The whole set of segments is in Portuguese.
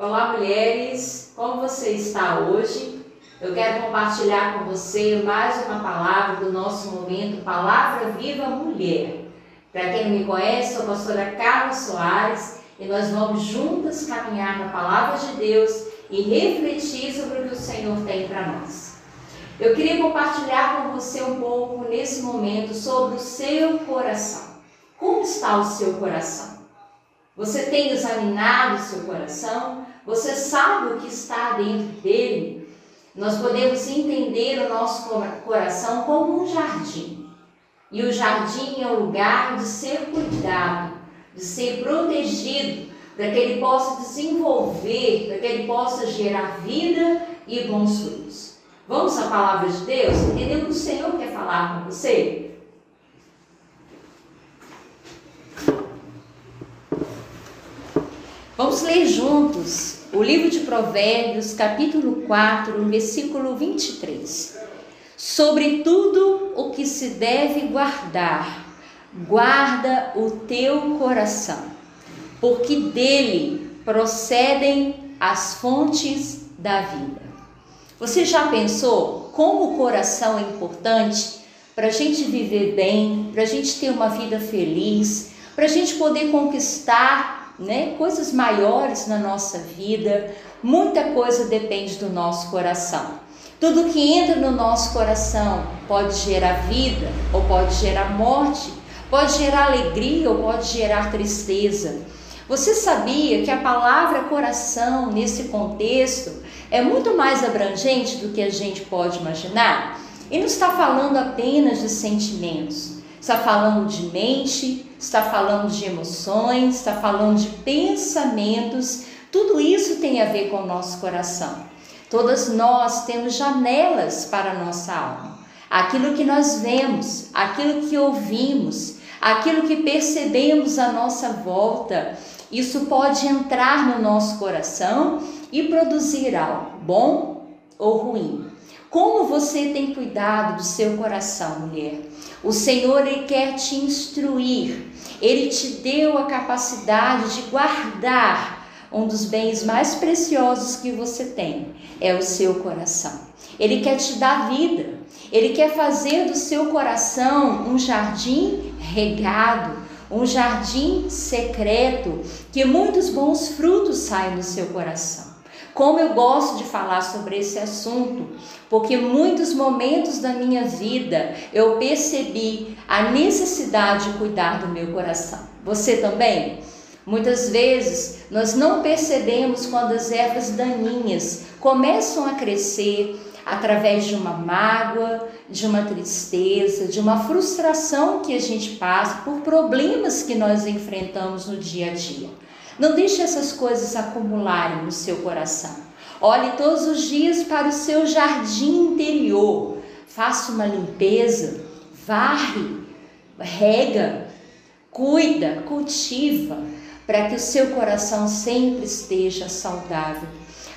Olá, mulheres! Como você está hoje? Eu quero compartilhar com você mais uma palavra do nosso momento Palavra Viva Mulher. Para quem não me conhece, sou a pastora Carla Soares e nós vamos juntas caminhar na palavra de Deus e refletir sobre o que o Senhor tem para nós. Eu queria compartilhar com você um pouco nesse momento sobre o seu coração. Como está o seu coração? Você tem examinado o seu coração? Você sabe o que está dentro dele? Nós podemos entender o nosso coração como um jardim. E o jardim é um lugar de ser cuidado, de ser protegido, para que ele possa desenvolver, para que ele possa gerar vida e bons frutos. Vamos à palavra de Deus? Entendeu o que o Senhor quer falar com você? Vamos ler juntos o livro de Provérbios, capítulo 4, versículo 23. Sobre tudo o que se deve guardar, guarda o teu coração, porque dele procedem as fontes da vida. Você já pensou como o coração é importante para a gente viver bem, para a gente ter uma vida feliz, para a gente poder conquistar né, coisas maiores na nossa vida, muita coisa depende do nosso coração. Tudo que entra no nosso coração pode gerar vida ou pode gerar morte, pode gerar alegria ou pode gerar tristeza. Você sabia que a palavra coração nesse contexto é muito mais abrangente do que a gente pode imaginar? E não está falando apenas de sentimentos, está falando de mente, está falando de emoções, está falando de pensamentos, tudo isso tem a ver com o nosso coração. Todas nós temos janelas para a nossa alma. Aquilo que nós vemos, aquilo que ouvimos, aquilo que percebemos à nossa volta, isso pode entrar no nosso coração e produzir algo bom ou ruim. Como você tem cuidado do seu coração, mulher? O Senhor ele quer te instruir. Ele te deu a capacidade de guardar um dos bens mais preciosos que você tem, é o seu coração. Ele quer te dar vida. Ele quer fazer do seu coração um jardim regado, um jardim secreto, que muitos bons frutos saem do seu coração. Como eu gosto de falar sobre esse assunto, porque muitos momentos da minha vida eu percebi a necessidade de cuidar do meu coração. Você também? Muitas vezes nós não percebemos quando as ervas daninhas começam a crescer através de uma mágoa, de uma tristeza, de uma frustração que a gente passa por problemas que nós enfrentamos no dia a dia. Não deixe essas coisas acumularem no seu coração. Olhe todos os dias para o seu jardim interior. Faça uma limpeza, varre, rega, cuida, cultiva, para que o seu coração sempre esteja saudável.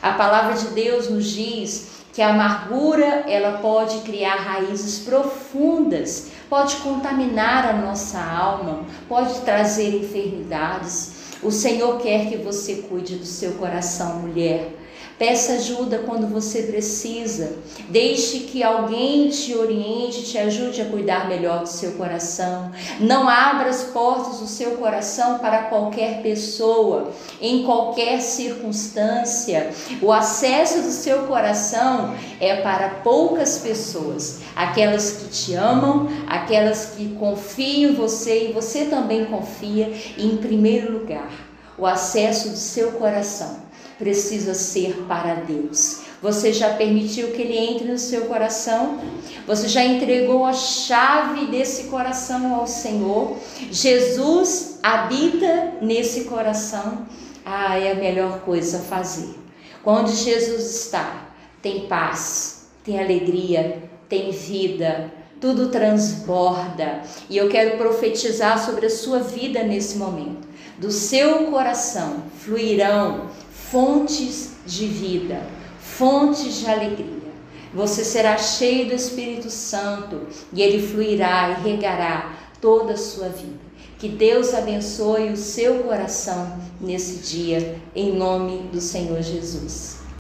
A palavra de Deus nos diz que a amargura ela pode criar raízes profundas, pode contaminar a nossa alma, pode trazer enfermidades. O Senhor quer que você cuide do seu coração, mulher. Peça ajuda quando você precisa. Deixe que alguém te oriente, te ajude a cuidar melhor do seu coração. Não abra as portas do seu coração para qualquer pessoa, em qualquer circunstância. O acesso do seu coração é para poucas pessoas, aquelas que te amam, aquelas que confiam em você e você também confia. Em primeiro lugar, o acesso do seu coração precisa ser para Deus. Você já permitiu que ele entre no seu coração? Você já entregou a chave desse coração ao Senhor? Jesus habita nesse coração? Ah, é a melhor coisa a fazer. Onde Jesus está, tem paz, tem alegria, tem vida, tudo transborda. E eu quero profetizar sobre a sua vida nesse momento. Do seu coração fluirão fontes de vida, fontes de alegria. Você será cheio do Espírito Santo e ele fluirá e regará toda a sua vida. Que Deus abençoe o seu coração nesse dia, em nome do Senhor Jesus.